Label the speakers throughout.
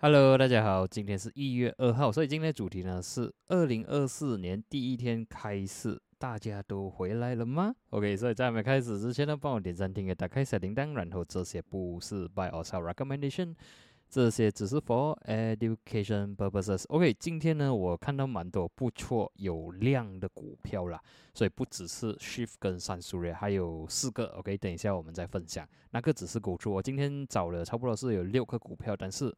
Speaker 1: Hello，大家好，今天是一月二号，所以今天的主题呢是二零二四年第一天开始，大家都回来了吗？OK，所以在没开始之前呢，帮我点赞、订阅、打开小铃铛，然后这些不是 by or sell recommendation，这些只是 for education purposes。OK，今天呢，我看到蛮多不错有量的股票啦，所以不只是 Shift 跟三苏瑞，还有四个。OK，等一下我们再分享，那个只是股出，我今天找了差不多是有六个股票，但是。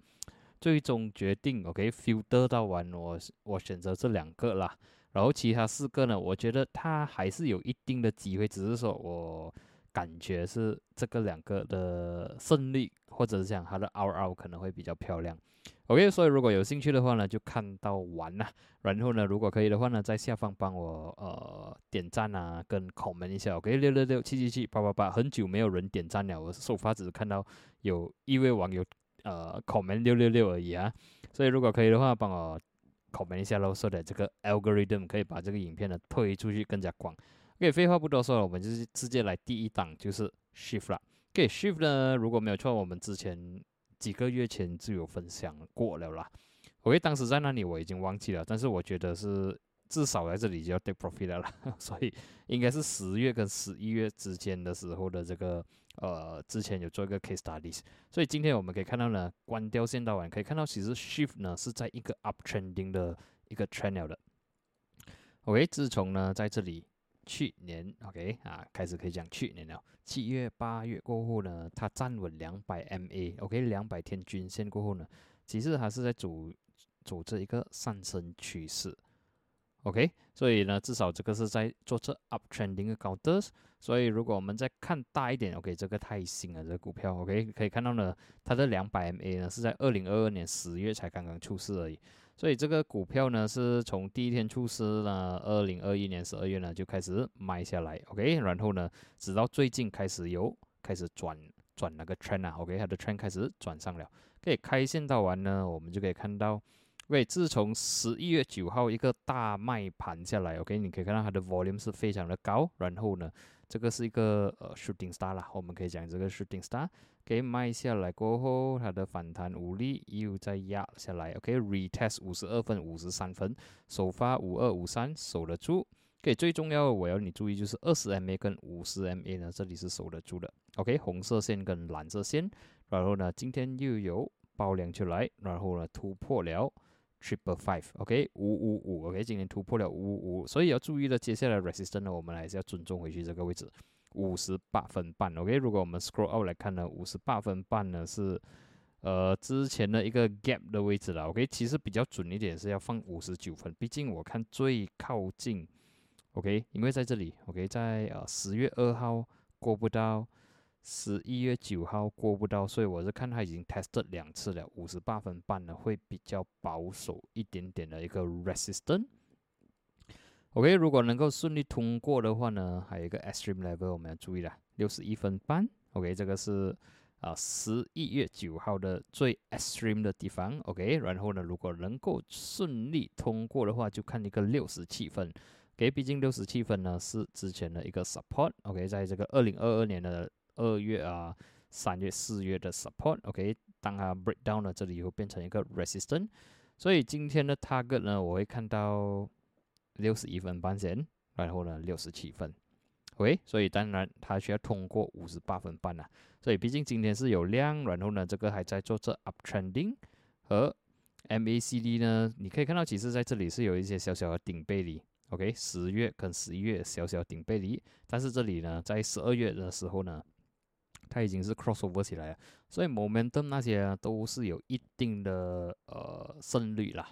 Speaker 1: 最终决定，OK，filter 到完，我我选择这两个啦，然后其他四个呢，我觉得它还是有一定的机会，只是说我感觉是这个两个的胜率，或者是讲它的 RO 可能会比较漂亮。OK，所以如果有兴趣的话呢，就看到完啦。然后呢，如果可以的话呢，在下方帮我呃点赞啊，跟扣门一下。OK，六六六七七七八八八，很久没有人点赞了，我首发只是看到有一位网友。呃，comment 六六六而已啊，所以如果可以的话，帮我扣门一下喽，说的这个 algorithm 可以把这个影片呢推出去更加广。OK，废话不多说了，我们就是直接来第一档，就是 shift 了。OK，shift 呢，如果没有错，我们之前几个月前就有分享过了啦。OK，当时在那里我已经忘记了，但是我觉得是。至少在这里就要 take profit 了啦，所以应该是十月跟十一月之间的时候的这个呃，之前有做一个 case studies，所以今天我们可以看到呢，关掉线道完可以看到，其实 shift 呢是在一个 uptrending 的一个 channel 的。OK，自从呢在这里去年 OK 啊开始可以讲去年了，七月八月过后呢，它站稳两百 MA，OK 两百天均线过后呢，其实还是在走走这一个上升趋势。OK，所以呢，至少这个是在做这 uptrending 的高德。所以如果我们再看大一点，OK，这个太新了，这个股票 OK 可以看到呢，它的两百 MA 呢是在二零二二年十月才刚刚出世而已。所以这个股票呢是从第一天出师呢，二零二一年十二月呢就开始卖下来，OK，然后呢，直到最近开始有开始转转那个 trend 啊，OK，它的 trend 开始转上了。可以开线到完呢，我们就可以看到。喂，自从十一月九号一个大卖盘下来，OK，你可以看到它的 volume 是非常的高。然后呢，这个是一个呃 shooting star 啦，我们可以讲这个 shooting star 给卖下来过后，它的反弹无力又再压下来，OK，retest 五十二分、五十三分，首发五二五三守得住。OK，最重要我要你注意就是二十 MA 跟五十 MA 呢，这里是守得住的。OK，红色线跟蓝色线，然后呢，今天又有爆量出来，然后呢突破了。Triple Five，OK，五五五，OK，今天突破了五五五，所以要注意的，接下来 Resistance 呢，我们还是要尊重回去这个位置，五十八分半，OK，如果我们 Scroll out 来看呢，五十八分半呢是呃之前的一个 Gap 的位置了，OK，其实比较准一点是要放五十九分，毕竟我看最靠近，OK，因为在这里，OK，在呃十月二号过不到。十一月九号过不到，所以我是看他已经 tested 两次了，五十八分半呢会比较保守一点点的一个 resistance。OK，如果能够顺利通过的话呢，还有一个 extreme level 我们要注意了，六十一分半。OK，这个是啊十一月九号的最 extreme 的地方。OK，然后呢，如果能够顺利通过的话，就看一个六十七分。OK，毕竟六十七分呢是之前的一个 support。OK，在这个二零二二年的二月啊，三月、四月的 support，OK，当它 break down 了，这里会变成一个 resistance，所以今天的 target 呢，我会看到六十一分半线，然后呢六十七分，OK，所以当然它需要通过五十八分半啊，所以毕竟今天是有量，然后呢这个还在做这 uptrending 和 MACD 呢，你可以看到其实在这里是有一些小小的顶背离。OK，十月跟十一月小小顶背离，但是这里呢在十二月的时候呢。它已经是 crossover 起来了，所以 momentum 那些都是有一定的呃胜率啦。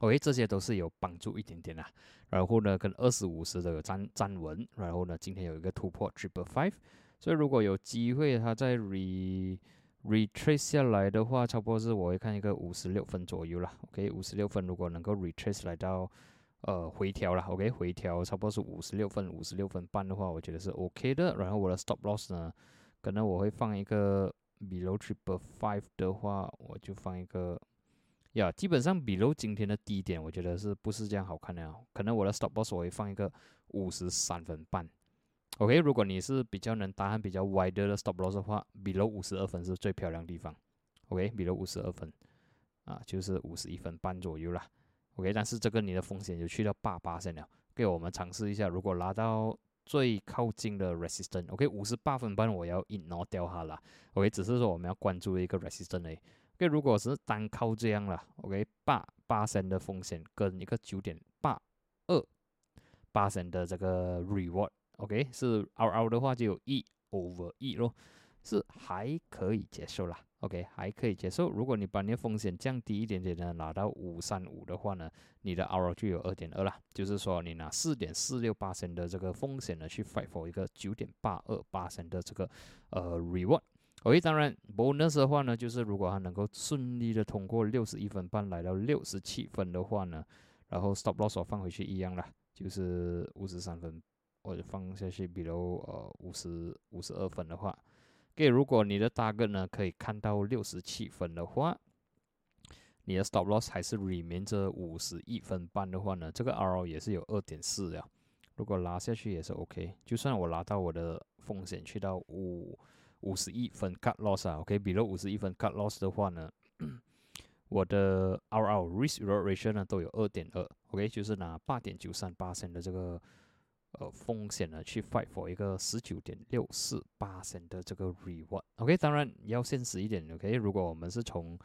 Speaker 1: OK，这些都是有帮助一点点啦。然后呢，跟二十五十的有站站稳，然后呢，今天有一个突破 triple five，所以如果有机会它再 re retrace 下来的话，差不多是我会看一个五十六分左右啦。OK，五十六分如果能够 retrace 来到呃回调了，OK，回调差不多是五十六分，五十六分半的话，我觉得是 OK 的。然后我的 stop loss 呢？可能我会放一个 below triple five 的话，我就放一个呀。基本上 below 今天的低点，我觉得是不是这样好看的？可能我的 stop loss 我会放一个五十三分半。OK，如果你是比较能打比较 wider 的 stop loss 的话，below 五十二分是最漂亮地方。OK，below 五十二分啊，就是五十一分半左右啦。OK，但是这个你的风险就去到八八线了。给我们尝试一下，如果拉到最靠近的 resistance，OK，五十八分半我要 ignore 掉它了。OK，只是说我们要关注一个 resistance。OK，如果是单靠这样了，OK，八八线的风险跟一个九点八二八线的这个 reward，OK，是 RR 的话就有一 over 一咯，是还可以接受啦。OK，还可以接受。如果你把你的风险降低一点点呢，拿到五三五的话呢，你的 RO 就有二点二了。就是说，你拿四点四六八升的这个风险呢，去 fight for 一个九点八二八升的这个呃 reward。OK，当然 bonus 的话呢，就是如果它能够顺利的通过六十一分半来到六十七分的话呢，然后 stop loss 放回去一样了，就是五十三分，或者放下去，比如呃五十五十二分的话。给，如果你的大个呢可以看到六十七分的话，你的 stop loss 还是 remain 着五十一分半的话呢，这个 RO 也是有二点四了。如果拉下去也是 OK，就算我拉到我的风险去到五五十一分 cut loss 啊，OK，比如五十一分 cut loss 的话呢，我的 RO risk ratio 呢都有二点二，OK，就是拿八点九三八升的这个。呃，风险呢，去 fight for 一个十九点六四八升的这个 reward，OK，当然要现实一点，OK，如果我们是从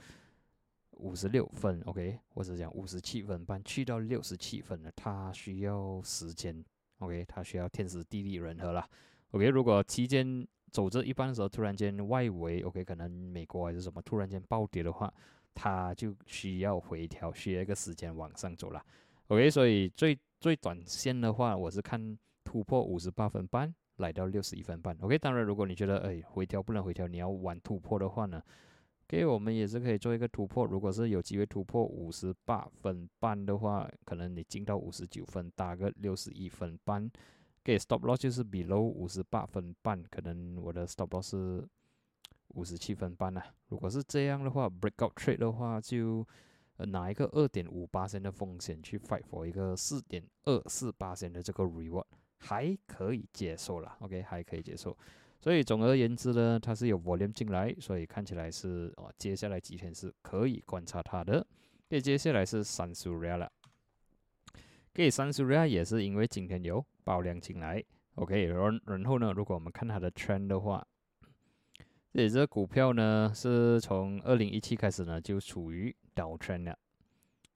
Speaker 1: 五十六分，OK，或者讲五十七分半去到六十七分呢，它需要时间，OK，它需要天时地利人和啦，OK，如果期间走着一半的时候，突然间外围，OK，可能美国还是什么突然间暴跌的话，它就需要回调，需要一个时间往上走了，OK，所以最最短线的话，我是看突破五十八分半，来到六十一分半。OK，当然，如果你觉得哎回调不能回调，你要玩突破的话呢，给我们也是可以做一个突破。如果是有机会突破五十八分半的话，可能你进到五十九分，打个六十一分半。给 stop loss 就是 below 五十八分半，可能我的 stop loss 是五十七分半啊。如果是这样的话，breakout trade 的话就。拿一个二点五八千的风险去 fight for 一个四点二四八千的这个 reward，还可以接受了，OK，还可以接受。所以总而言之呢，它是有 volume 进来，所以看起来是哦，接下来几天是可以观察它的。那接下来是三苏瑞亚了，给三苏瑞亚也是因为今天有爆量进来，OK，然然后呢，如果我们看它的 trend 的话。这这股票呢，是从二零一七开始呢就处于倒圈了。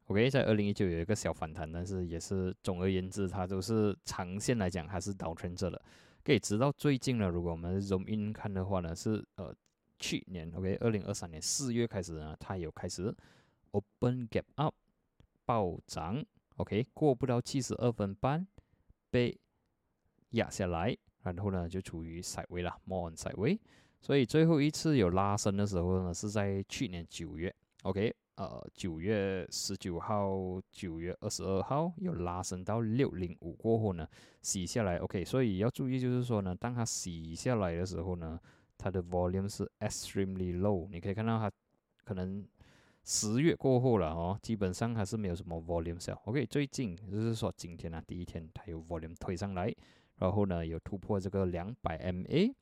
Speaker 1: OK，在二零一九有一个小反弹，但是也是总而言之，它都是长线来讲还是倒圈着了。可以直到最近呢，如果我们 zoom in 看的话呢，是呃去年 OK 二零二三年四月开始呢，它有开始 open gap up 暴涨，OK 过不到七十二分半被压下来，然后呢就处于 side way 了，more on side way。所以最后一次有拉升的时候呢，是在去年九月，OK，呃，九月十九号、九月二十二号有拉升到六零五过后呢，洗下来，OK，所以要注意就是说呢，当它洗下来的时候呢，它的 volume 是 extremely low，你可以看到它可能十月过后了哦，基本上还是没有什么 volume 小，OK，最近就是说今天啊，第一天它有 volume 推上来，然后呢有突破这个两百 MA。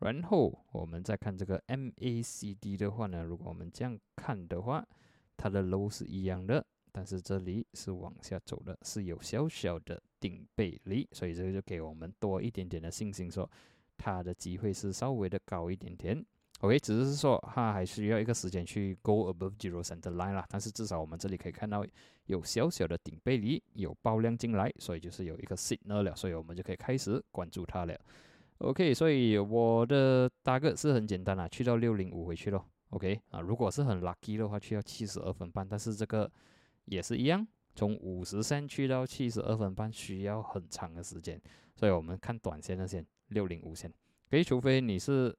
Speaker 1: 然后我们再看这个 MACD 的话呢，如果我们这样看的话，它的 low 是一样的，但是这里是往下走的，是有小小的顶背离，所以这个就给我们多一点点的信心，说它的机会是稍微的高一点点。OK，只是说它还需要一个时间去 go above zero center line 啦，但是至少我们这里可以看到有小小的顶背离，有爆量进来，所以就是有一个 signal 了，所以我们就可以开始关注它了。OK，所以我的大概是很简单啦，去到六零五回去咯。OK 啊，如果是很 lucky 的话，去到七十二分半，但是这个也是一样，从五十线去到七十二分半需要很长的时间，所以我们看短线的线六零五线。可以，除非你是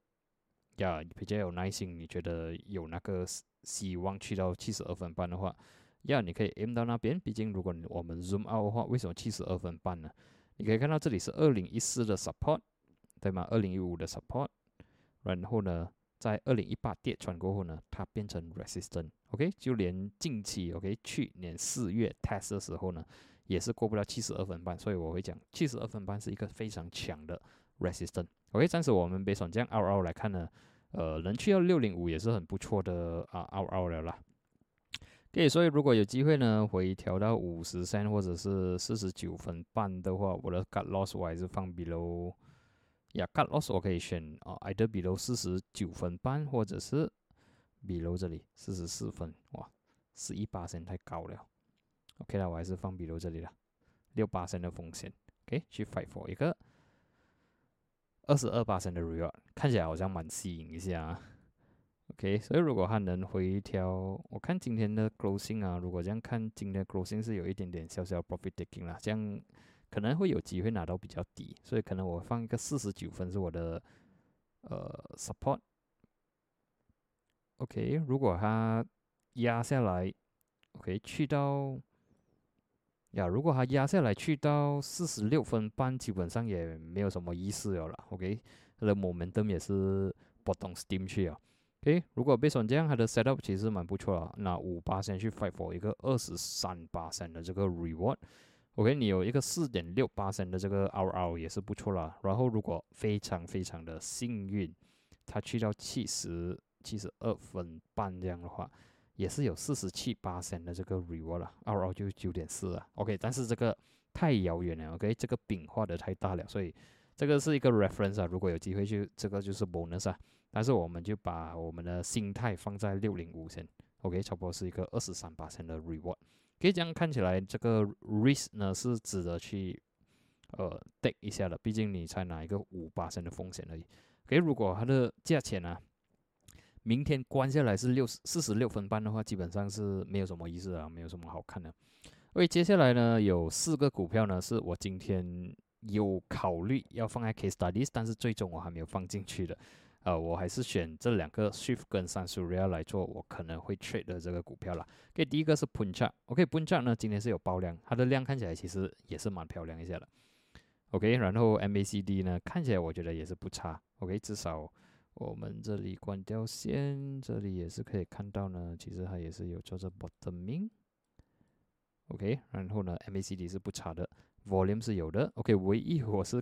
Speaker 1: 呀比较有耐心，你觉得有那个希望去到七十二分半的话，要你可以 M 到那边。毕竟如果我们 zoom out 的话，为什么七十二分半呢？你可以看到这里是二零一四的 support。对吗？二零一五的 support，然后呢，在二零一八跌穿过后呢，它变成 resistance。OK，就连近期 OK 去年四月 test 的时候呢，也是过不了七十二分半。所以我会讲，七十二分半是一个非常强的 resistance。OK，暂时我们别选这样 R R 来看呢，呃，能去到六零五也是很不错的啊 R R 了啦。OK，所以如果有机会呢，回调到五十三或者是四十九分半的话，我的 cut loss 我还是放 below。呀，cut loss 我可以选啊，either below 四十九分半或者是 below 这里四十四分，哇，十一八线太高了。OK 了，我还是放 below 这里了，六八线的风险。OK，去 fight for 一个。二十二八升的 reward 看起来好像蛮吸引一下，OK，所以如果它能回调，我看今天的 closing 啊，如果这样看今天的 closing 是有一点点小小 profit taking 啦，这样可能会有机会拿到比较低，所以可能我放一个四十九分是我的呃 support，OK，如果它压下来，OK，去到。呀，如果它压下来去到四十六分半，基本上也没有什么意思了啦。OK，它的 momentum 也是波动 steam 去啊。OK，如果被选这样，它的 setup 其实蛮不错啊。那五八先去 fight for 一个二十三八三的这个 reward。OK，你有一个四点六八升的这个 RR 也是不错啦。然后如果非常非常的幸运，它去到七十七十二分半这样的话。也是有四十七八升的这个 reward 了，R R 就九点四啊，OK，但是这个太遥远了，OK，这个饼画的太大了，所以这个是一个 reference 啊，如果有机会去，这个就是 bonus 啊，但是我们就把我们的心态放在六零五线，OK，差不多是一个二十三八升的 reward，可以这样看起来，这个 risk 呢是值得去呃 take 一下的，毕竟你才拿一个五八升的风险而已，OK，如果它的价钱呢？明天关下来是六四十六分半的话，基本上是没有什么意思啊，没有什么好看的。因为接下来呢，有四个股票呢，是我今天有考虑要放在 case studies，但是最终我还没有放进去的。呃，我还是选这两个 Shift 跟 s a n s u r i a 来做我可能会 trade 的这个股票了。OK，第一个是 Punch，OK，Punch 呢今天是有爆量，它的量看起来其实也是蛮漂亮一下的。OK，然后 MACD 呢看起来我觉得也是不差。OK，至少。我们这里关掉线，这里也是可以看到呢。其实它也是有做着 bottoming，OK。然后呢，MACD 是不差的，Volume 是有的，OK。唯一我是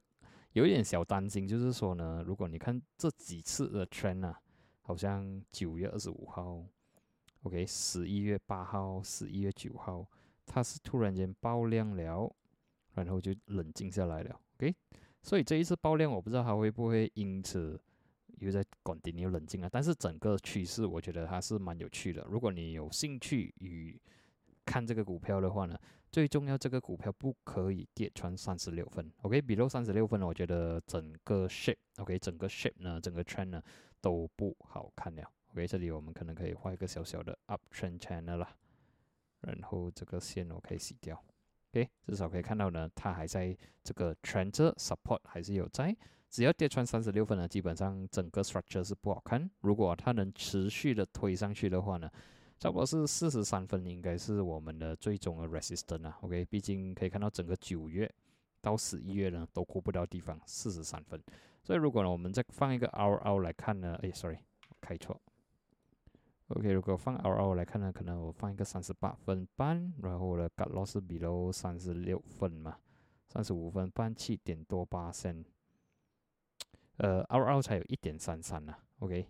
Speaker 1: 有一点小担心，就是说呢，如果你看这几次的 trend 啊，好像九月二十五号，OK，十一月八号、十一月九号，它是突然间爆量了，然后就冷静下来了，OK。所以这一次爆量，我不知道它会不会因此。又在管定，又冷静了。但是整个趋势，我觉得还是蛮有趣的。如果你有兴趣与看这个股票的话呢，最重要这个股票不可以跌穿三十六分。OK，比如三十六分呢，我觉得整个 shape，OK，整个 shape 呢，整个 trend 呢都不好看了。OK，这里我们可能可以画一个小小的 up trend channel 啦，然后这个线我可以洗掉。OK，至少可以看到呢，它还在这个 trend support 还是有在。只要跌穿三十六分呢，基本上整个 structure 是不好看。如果它能持续的推上去的话呢，差不多是四十三分，应该是我们的最终的 resistance 啊。OK，毕竟可以看到整个九月到十一月呢都过不到地方，四十三分。所以如果呢我们再放一个 RR 来看呢，哎，sorry，开错。OK，如果放 RR 来看呢，可能我放一个三十八分半，然后我的 cut loss 比 w 三十六分嘛，三十五分半七点多八升。呃，R R 才有一点三三呐，OK，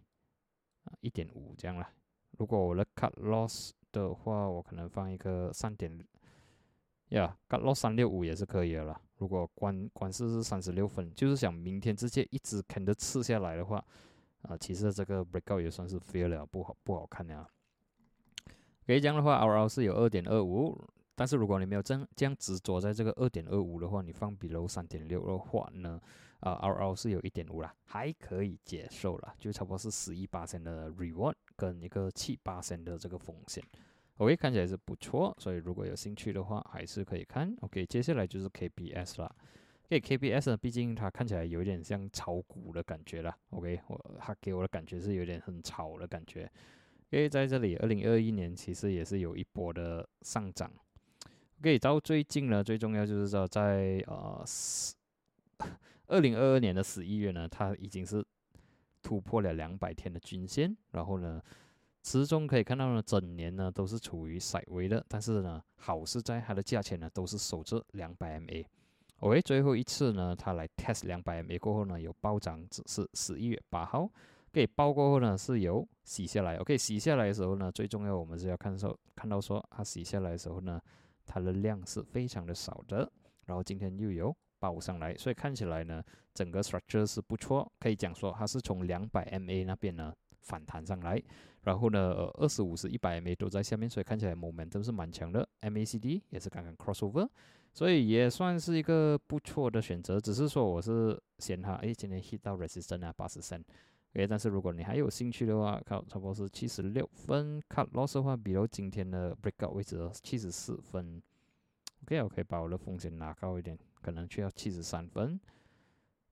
Speaker 1: 啊，一点五这样啦。如果我的 cut loss 的话，我可能放一个三点，呀，cut loss 三六五也是可以的啦。如果关关市是三十六分，就是想明天直接一直啃着吃下来的话，啊，其实这个 breakout 也算是 fail 了，不好不好看呀。可以这样的话，R R 是有二点二五，但是如果你没有这样这样执着在这个二点二五的话，你放比 w 三点六的话呢？啊，R R 是有一点五啦，还可以接受了，就差不多是十一八千的 reward 跟一个七八千的这个风险，OK，看起来是不错，所以如果有兴趣的话，还是可以看。OK，接下来就是 K B S 啦，OK K B S 呢，毕竟它看起来有点像炒股的感觉啦，OK，我它给我的感觉是有点很炒的感觉，因为在这里二零二一年其实也是有一波的上涨，OK，到最近呢，最重要就是说在呃。二零二二年的十一月呢，它已经是突破了两百天的均线，然后呢，始终可以看到呢，整年呢都是处于窄微的，但是呢，好是在它的价钱呢都是守着两百 MA。OK，最后一次呢，它来 test 两百 MA 过后呢，有暴涨，只是十一月八号。给爆过后呢，是有洗下来。OK，洗下来的时候呢，最重要我们是要看说，看到说它洗下来的时候呢，它的量是非常的少的。然后今天又有爆上来，所以看起来呢，整个 structure 是不错，可以讲说它是从两百 MA 那边呢反弹上来。然后呢，二十五、是一百 MA 都在下面，所以看起来 momentum 是蛮强的。MACD 也是刚刚 crossover。所以也算是一个不错的选择，只是说我是嫌它，哎，今天 hit 到 resistance 啊，八十三，OK，但是如果你还有兴趣的话，看差不多是七十六分，cut loss 的话，比如今天的 breakout 位置七十四分，OK，我可以把我的风险拿高一点，可能需要七十三分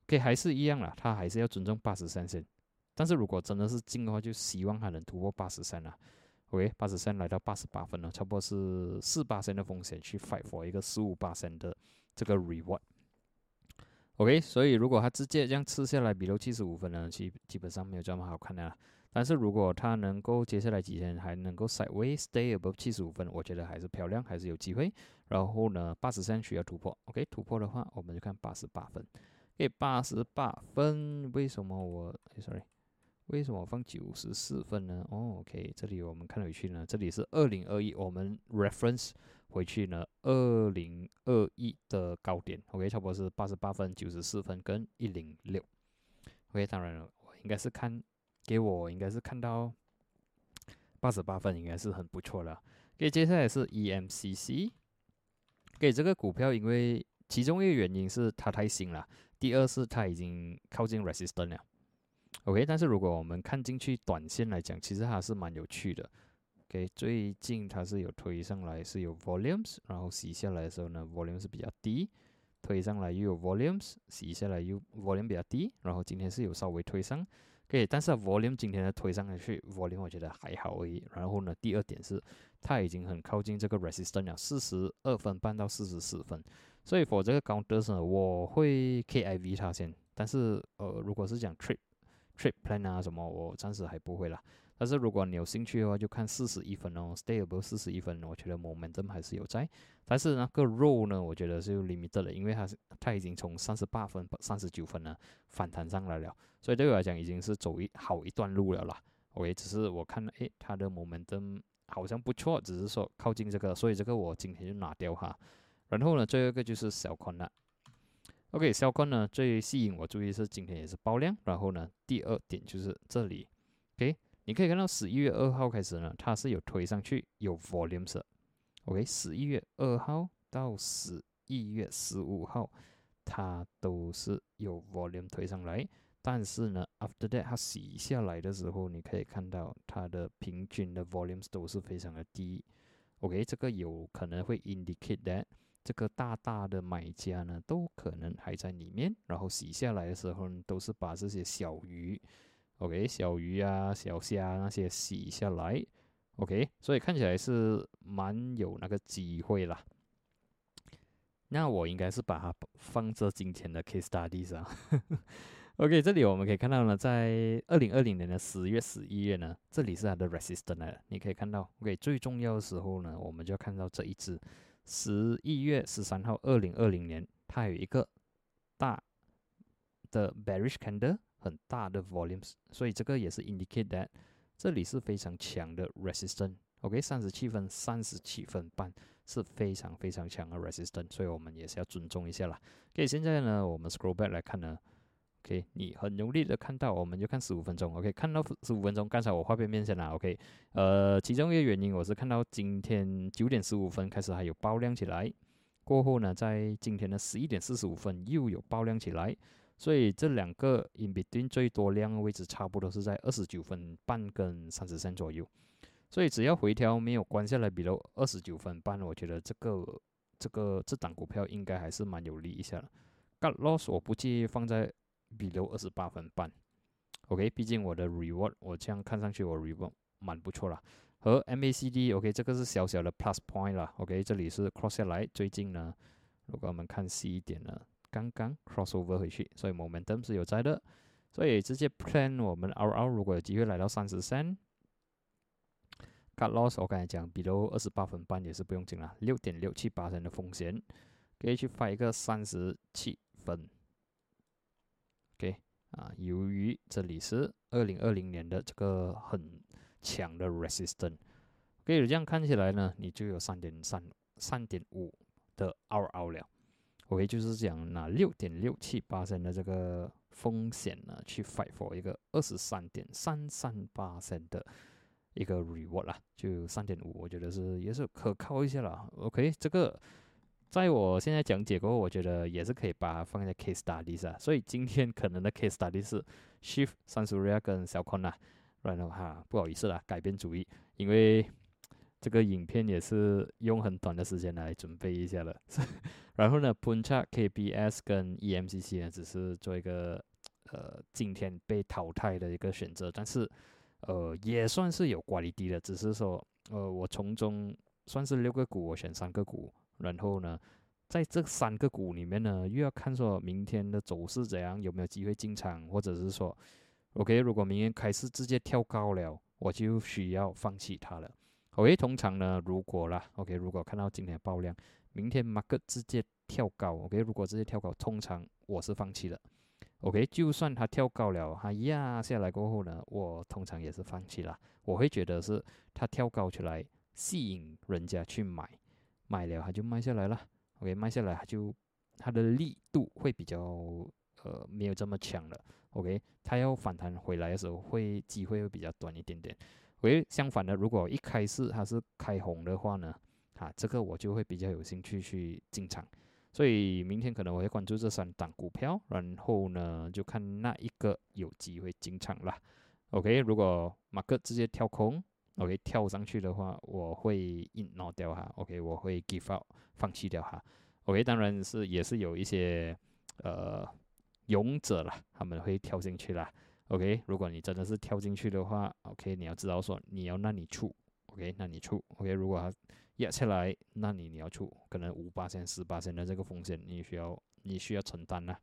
Speaker 1: ，OK，还是一样啦，他还是要尊重八十三线，但是如果真的是进的话，就希望他能突破八十三啦。OK，八十三来到八十八分了，差不多是四八升的风险去 fight for 一个十五八升的这个 reward。OK，所以如果他直接这样吃下来，比如七十五分呢，基基本上没有这么好看的。但是如果他能够接下来几天还能够 sideways stay above 七十五分，我觉得还是漂亮，还是有机会。然后呢，八十三需要突破。OK，突破的话，我们就看八十八分。OK，八十八分，为什么我？Sorry。为什么我放九十四分呢？哦，OK，这里我们看回去呢，这里是二零二一，我们 reference 回去呢，二零二一的高点，OK，差不多是八十八分、九十四分跟一零六。OK，当然了，我应该是看，给我应该是看到八十八分，应该是很不错了。OK，接下来是 EMCC，给这个股票，因为其中一个原因是它太新了，第二是它已经靠近 resistance 了。OK，但是如果我们看进去短线来讲，其实还是蛮有趣的。OK，最近它是有推上来，是有 volumes，然后洗下来的时候呢，volumes 是比较低，推上来又有 volumes，洗下来又 volume 比较低，然后今天是有稍微推上。OK，但是 volume 今天的推上去，volume 我觉得还好而已。然后呢，第二点是它已经很靠近这个 resistance 了，四十二分半到四十四分，所以 for 这个高德呢，我会 KIV 它先。但是呃，如果是讲 trip Trip plan 啊什么，我暂时还不会啦。但是如果你有兴趣的话，就看四十一分哦，Stay above 四十一分，我觉得 momentum 还是有在。但是那个 roll 呢，我觉得是 limited 的，因为它是它已经从三十八分、三十九分呢反弹上来了，所以对我来讲已经是走一好一段路了啦。OK，只是我看诶，它的 momentum 好像不错，只是说靠近这个，所以这个我今天就拿掉哈。然后呢，最后一个就是小宽了。OK，小冠呢最吸引我注意是今天也是爆量，然后呢第二点就是这里，OK，你可以看到十一月二号开始呢它是有推上去有 volumes OK，十一月二号到十一月十五号它都是有 volume 推上来，但是呢 after that 它洗下来的时候，你可以看到它的平均的 volumes 都是非常的低，OK，这个有可能会 indicate that。这个大大的买家呢，都可能还在里面，然后洗下来的时候呢，都是把这些小鱼，OK，小鱼啊、小虾那些洗下来，OK，所以看起来是蛮有那个机会啦。那我应该是把它放在今天的 case study 上。OK，这里我们可以看到呢，在二零二零年的十月、十一月呢，这里是它的 resistance。你可以看到，OK，最重要的时候呢，我们就要看到这一只。十一月十三号，二零二零年，它有一个大的 bearish candle，很大的 volumes，所以这个也是 indicate that 这里是非常强的 resistance。OK，三十七分、三十七分半是非常非常强的 resistance，所以我们也是要尊重一下啦。OK，现在呢，我们 scroll back 来看呢。OK，你很容易的看到，我们就看十五分钟。OK，看到十五分钟，刚才我画边面线了。OK，呃，其中一个原因我是看到今天九点十五分开始还有爆量起来，过后呢，在今天的十一点四十五分又有爆量起来，所以这两个 in between 最多量的位置差不多是在二十九分半跟三十三左右，所以只要回调没有关下来，比如二十九分半，我觉得这个这个这档股票应该还是蛮有利一下的。Got loss 我不介意放在。比如二十八分半，OK，毕竟我的 reward 我这样看上去我 reward 蛮不错啦。和 MACD OK，这个是小小的 plus point 啦，OK，这里是 cross 下来。最近呢，如果我们看细一点呢，刚刚 cross over 回去，所以 momentum 是有在的。所以直接 plan 我们 RR 如果有机会来到三十三，cut loss 我刚才讲，比如二十八分半也是不用紧啦，六点六七八成的风险。可以去发一个三十七分。啊，由于这里是二零二零年的这个很强的 resistance，可以这样看起来呢，你就有三点三、三点五的 RO 了。OK，就是讲拿六点六七八升的这个风险呢，去 fight for 一个二十三点三三八升的一个 reward 啦，就三点五，我觉得是也是可靠一些了。OK，这个在我现在讲解过后，我觉得也是可以把它放在 case studies 啊。所以今天可能的 case study 是 shift 三十 ria 跟小 con 啊，然后哈，不好意思啦，改变主意，因为。这个影片也是用很短的时间来准备一下了，然后呢，Puncha KBS 跟 EMCC 呢，只是做一个呃今天被淘汰的一个选择，但是呃也算是有管理低的，只是说呃我从中算是六个股，我选三个股，然后呢在这三个股里面呢，又要看说明天的走势怎样，有没有机会进场，或者是说 OK，如果明天开市直接跳高了，我就需要放弃它了。OK，通常呢，如果啦，OK，如果看到今天爆量，明天马克直接跳高，OK，如果直接跳高，通常我是放弃了。OK，就算它跳高了，它压下来过后呢，我通常也是放弃了。我会觉得是它跳高出来吸引人家去买，买了它就卖下来了。OK，卖下来它就它的力度会比较呃没有这么强了。OK，它要反弹回来的时候会机会会比较短一点点。喂，相反的，如果一开始它是开红的话呢，啊，这个我就会比较有兴趣去进场。所以明天可能我会关注这三档股票，然后呢就看那一个有机会进场了。OK，如果马克直接跳空，OK 跳上去的话，我会 ignore 掉哈。OK，我会 give up 放弃掉哈。OK，当然是也是有一些呃勇者了，他们会跳进去啦。OK，如果你真的是跳进去的话，OK，你要知道说你要那你出，OK，那你出，OK，如果它压下来，那你你要出，可能五八千、十八千的这个风险你需要你需要承担啦。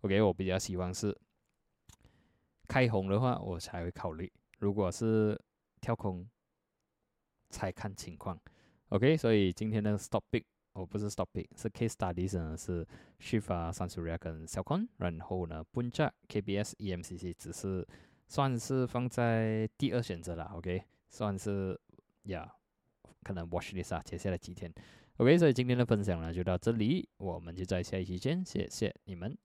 Speaker 1: OK，我比较希望是开红的话，我才会考虑；如果是跳空，才看情况。OK，所以今天的 Stop Big。哦，不是 stopping，是 case studies 呢，是 Shifa、三十 ria 跟小 con，然后呢，Bunja、KBS、EMCC 只是算是放在第二选择了，OK，算是呀，可能 watch this 啊，接下来几天，OK，所以今天的分享呢就到这里，我们就在下一期见，谢谢你们。